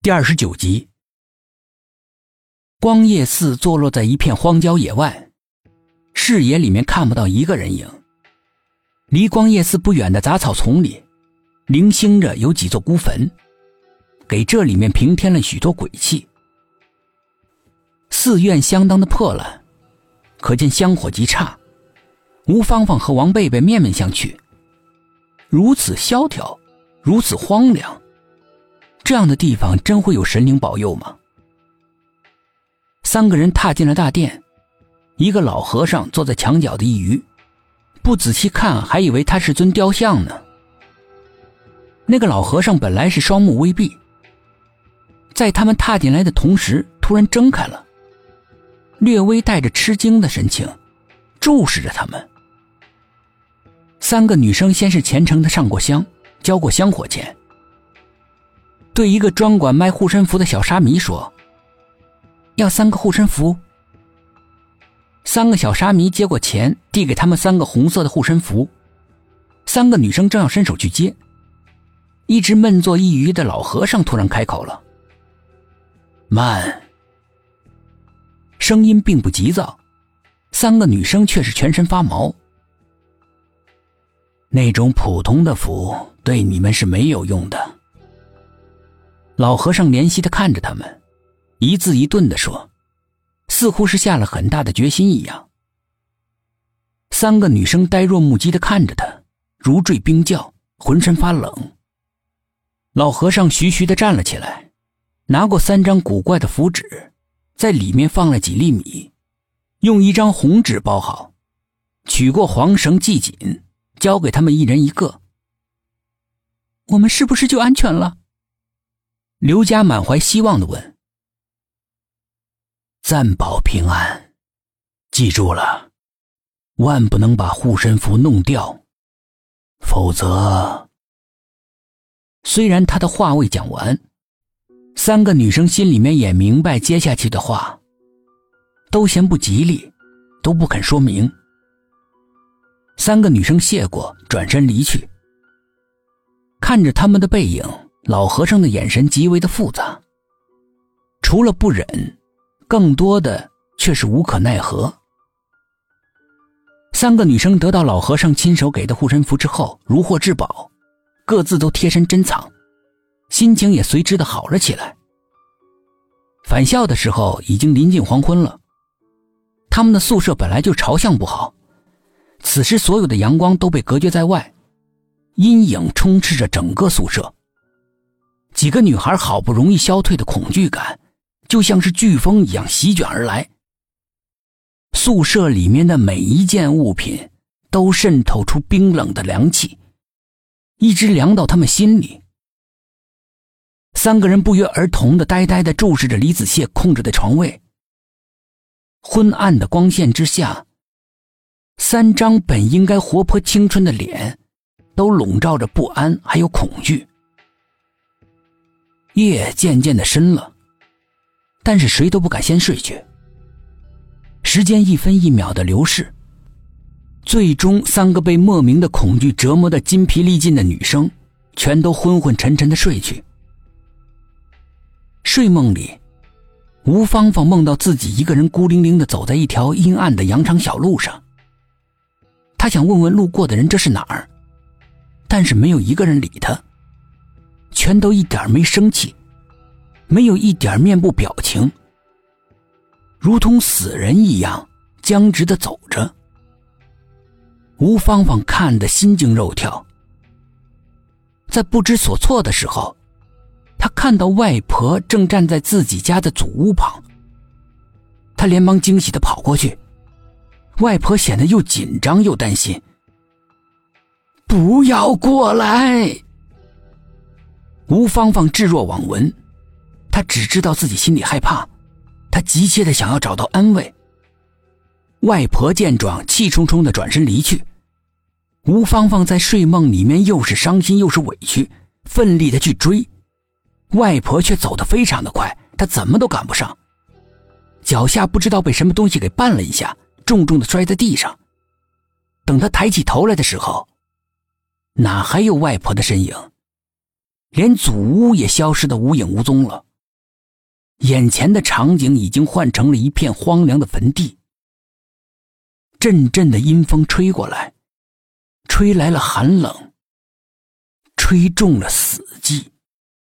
第二十九集，光夜寺坐落在一片荒郊野外，视野里面看不到一个人影。离光夜寺不远的杂草丛里，零星着有几座孤坟，给这里面平添了许多鬼气。寺院相当的破烂，可见香火极差。吴芳芳和王贝贝面面相觑，如此萧条，如此荒凉。这样的地方真会有神灵保佑吗？三个人踏进了大殿，一个老和尚坐在墙角的一隅，不仔细看还以为他是尊雕像呢。那个老和尚本来是双目微闭，在他们踏进来的同时，突然睁开了，略微带着吃惊的神情，注视着他们。三个女生先是虔诚的上过香，交过香火钱。对一个专管卖护身符的小沙弥说：“要三个护身符。”三个小沙弥接过钱，递给他们三个红色的护身符。三个女生正要伸手去接，一直闷坐一隅的老和尚突然开口了：“慢。”声音并不急躁，三个女生却是全身发毛。那种普通的符对你们是没有用的。老和尚怜惜的看着他们，一字一顿的说，似乎是下了很大的决心一样。三个女生呆若木鸡的看着他，如坠冰窖，浑身发冷。老和尚徐徐的站了起来，拿过三张古怪的符纸，在里面放了几粒米，用一张红纸包好，取过黄绳系紧，交给他们一人一个。我们是不是就安全了？刘家满怀希望的问：“暂保平安，记住了，万不能把护身符弄掉，否则……”虽然他的话未讲完，三个女生心里面也明白接下去的话，都嫌不吉利，都不肯说明。三个女生谢过，转身离去，看着他们的背影。老和尚的眼神极为的复杂，除了不忍，更多的却是无可奈何。三个女生得到老和尚亲手给的护身符之后，如获至宝，各自都贴身珍藏，心情也随之的好了起来。返校的时候已经临近黄昏了，他们的宿舍本来就朝向不好，此时所有的阳光都被隔绝在外，阴影充斥着整个宿舍。几个女孩好不容易消退的恐惧感，就像是飓风一样席卷而来。宿舍里面的每一件物品都渗透出冰冷的凉气，一直凉到他们心里。三个人不约而同的呆呆的注视着李子谢控制的床位。昏暗的光线之下，三张本应该活泼青春的脸，都笼罩着不安还有恐惧。夜渐渐的深了，但是谁都不敢先睡去。时间一分一秒的流逝，最终三个被莫名的恐惧折磨的筋疲力尽的女生，全都昏昏沉沉的睡去。睡梦里，吴芳芳梦到自己一个人孤零零的走在一条阴暗的羊肠小路上。她想问问路过的人这是哪儿，但是没有一个人理她。全都一点没生气，没有一点面部表情，如同死人一样僵直的走着。吴芳芳看得心惊肉跳，在不知所措的时候，她看到外婆正站在自己家的祖屋旁，她连忙惊喜的跑过去，外婆显得又紧张又担心，不要过来。吴芳芳置若罔闻，她只知道自己心里害怕，她急切的想要找到安慰。外婆见状，气冲冲的转身离去。吴芳芳在睡梦里面又是伤心又是委屈，奋力的去追，外婆却走得非常的快，她怎么都赶不上，脚下不知道被什么东西给绊了一下，重重的摔在地上。等她抬起头来的时候，哪还有外婆的身影？连祖屋也消失的无影无踪了。眼前的场景已经换成了一片荒凉的坟地。阵阵的阴风吹过来，吹来了寒冷，吹中了死寂。